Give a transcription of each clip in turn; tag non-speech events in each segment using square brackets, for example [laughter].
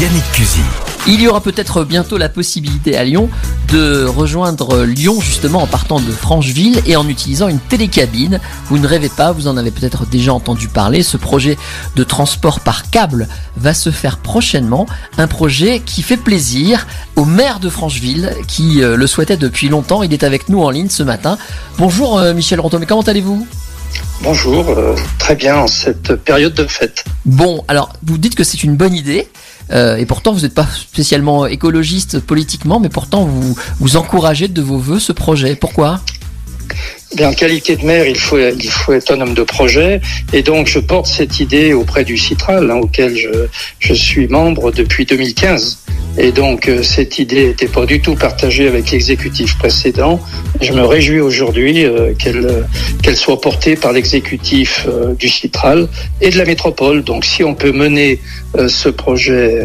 Yannick. Il y aura peut-être bientôt la possibilité à Lyon de rejoindre Lyon justement en partant de Francheville et en utilisant une télécabine. Vous ne rêvez pas, vous en avez peut-être déjà entendu parler. Ce projet de transport par câble va se faire prochainement. Un projet qui fait plaisir au maire de Francheville qui euh, le souhaitait depuis longtemps. Il est avec nous en ligne ce matin. Bonjour euh, Michel Ronton, mais comment allez-vous? Bonjour, euh, très bien en cette période de fête. Bon, alors vous dites que c'est une bonne idée. Euh, et pourtant, vous n'êtes pas spécialement écologiste politiquement, mais pourtant, vous, vous encouragez de vos voeux ce projet. Pourquoi? Bien, en qualité de maire, il faut, il faut être un homme de projet. Et donc, je porte cette idée auprès du Citral, hein, auquel je, je suis membre depuis 2015. Et donc, euh, cette idée n'était pas du tout partagée avec l'exécutif précédent. Je me réjouis aujourd'hui euh, qu'elle qu'elle soit portée par l'exécutif euh, du Citral et de la métropole. Donc, si on peut mener ce projet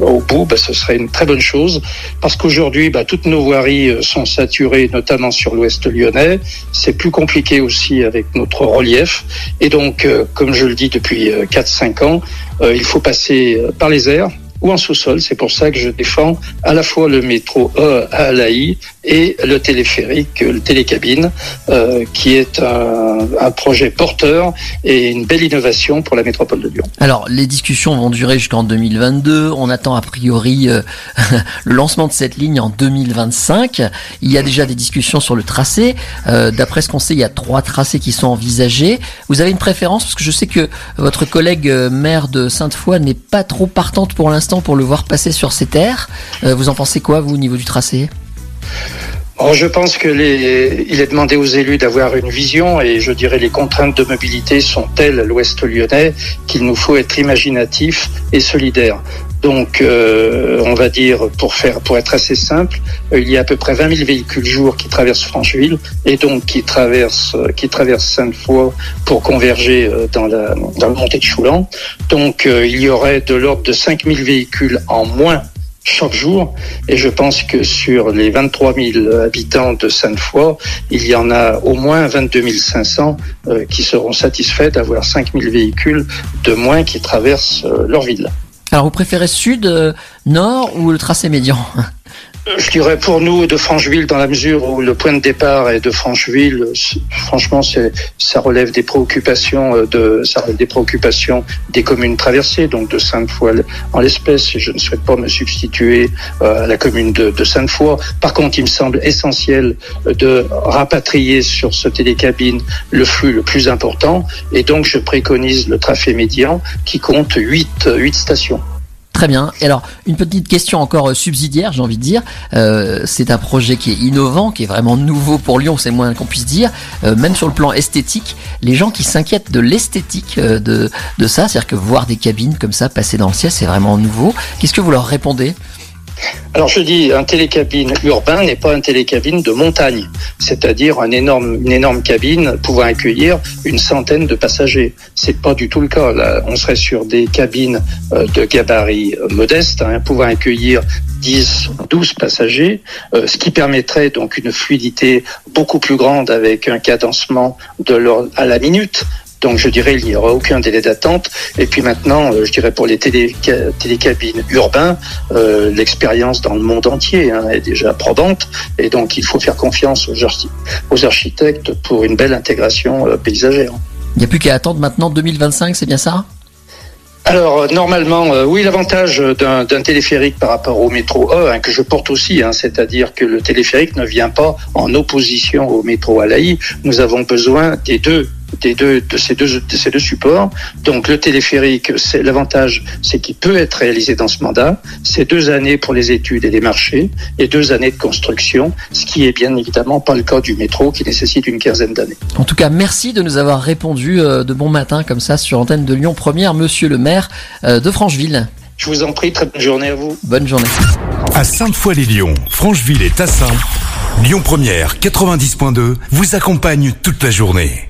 au bout, bah, ce serait une très bonne chose. Parce qu'aujourd'hui, bah, toutes nos voiries sont saturées, notamment sur l'ouest lyonnais. C'est plus compliqué aussi avec notre relief. Et donc, comme je le dis depuis 4-5 ans, il faut passer par les airs ou en sous-sol. C'est pour ça que je défends à la fois le métro E à Alaï et le téléphérique, le télécabine, euh, qui est un, un, projet porteur et une belle innovation pour la métropole de Lyon. Alors, les discussions vont durer jusqu'en 2022. On attend a priori euh, [laughs] le lancement de cette ligne en 2025. Il y a déjà des discussions sur le tracé. Euh, D'après ce qu'on sait, il y a trois tracés qui sont envisagés. Vous avez une préférence? Parce que je sais que votre collègue euh, maire de Sainte-Foy n'est pas trop partante pour l'instant pour le voir passer sur ces terres. Euh, vous en pensez quoi, vous, au niveau du tracé? Bon, je pense que les, il est demandé aux élus d'avoir une vision et je dirais les contraintes de mobilité sont telles à l'ouest lyonnais qu'il nous faut être imaginatif et solidaire. Donc, euh, on va dire, pour faire, pour être assez simple, euh, il y a à peu près 20 000 véhicules jour qui traversent Francheville et donc qui traversent, qui traversent Sainte-Foy pour converger euh, dans la, dans le montée de Choulan. Donc, euh, il y aurait de l'ordre de 5 000 véhicules en moins chaque jour. Et je pense que sur les 23 000 habitants de Sainte-Foy, il y en a au moins 22 500 euh, qui seront satisfaits d'avoir 5 000 véhicules de moins qui traversent euh, leur ville. Alors, vous préférez sud, euh, nord ou le tracé médian? Je dirais pour nous de Francheville dans la mesure où le point de départ est de Francheville, franchement c'est ça relève des préoccupations euh, des préoccupations des communes traversées donc de Sainte-Foy en l'espèce et je ne souhaite pas me substituer euh, à la commune de, de Sainte-Foy. Par contre, il me semble essentiel de rapatrier sur ce télécabine le flux le plus important et donc je préconise le trafic médian qui compte 8 8 stations. Très bien. Et alors, une petite question encore subsidiaire, j'ai envie de dire. Euh, c'est un projet qui est innovant, qui est vraiment nouveau pour Lyon, c'est moins qu'on puisse dire. Euh, même sur le plan esthétique, les gens qui s'inquiètent de l'esthétique euh, de, de ça, c'est-à-dire que voir des cabines comme ça passer dans le ciel, c'est vraiment nouveau. Qu'est-ce que vous leur répondez? Alors je dis, un télécabine urbain n'est pas un télécabine de montagne, c'est-à-dire un énorme, une énorme cabine pouvant accueillir une centaine de passagers. C'est pas du tout le cas. On serait sur des cabines de gabarit modeste, hein, pouvant accueillir 10, 12 passagers, euh, ce qui permettrait donc une fluidité beaucoup plus grande avec un cadencement de l'ordre à la minute. Donc je dirais il n'y aura aucun délai d'attente. Et puis maintenant, euh, je dirais pour les télé, télécabines urbains, euh, l'expérience dans le monde entier hein, est déjà probante. Et donc il faut faire confiance aux, archi aux architectes pour une belle intégration euh, paysagère. Il n'y a plus qu'à attendre maintenant 2025, c'est bien ça? Alors normalement, euh, oui, l'avantage d'un téléphérique par rapport au métro E, hein, que je porte aussi, hein, c'est-à-dire que le téléphérique ne vient pas en opposition au métro Alaï. Nous avons besoin des deux des deux, de, ces deux, de ces deux supports. Donc le téléphérique, c'est l'avantage, c'est qu'il peut être réalisé dans ce mandat. C'est deux années pour les études et les marchés et deux années de construction, ce qui est bien évidemment pas le cas du métro qui nécessite une quinzaine d'années. En tout cas, merci de nous avoir répondu euh, de bon matin comme ça sur antenne de Lyon Première, Monsieur le maire euh, de Francheville. Je vous en prie, très bonne journée à vous. Bonne journée. À Sainte-Foy-les-Lyons, Francheville et Tassin, Lyon Première 90.2 vous accompagne toute la journée.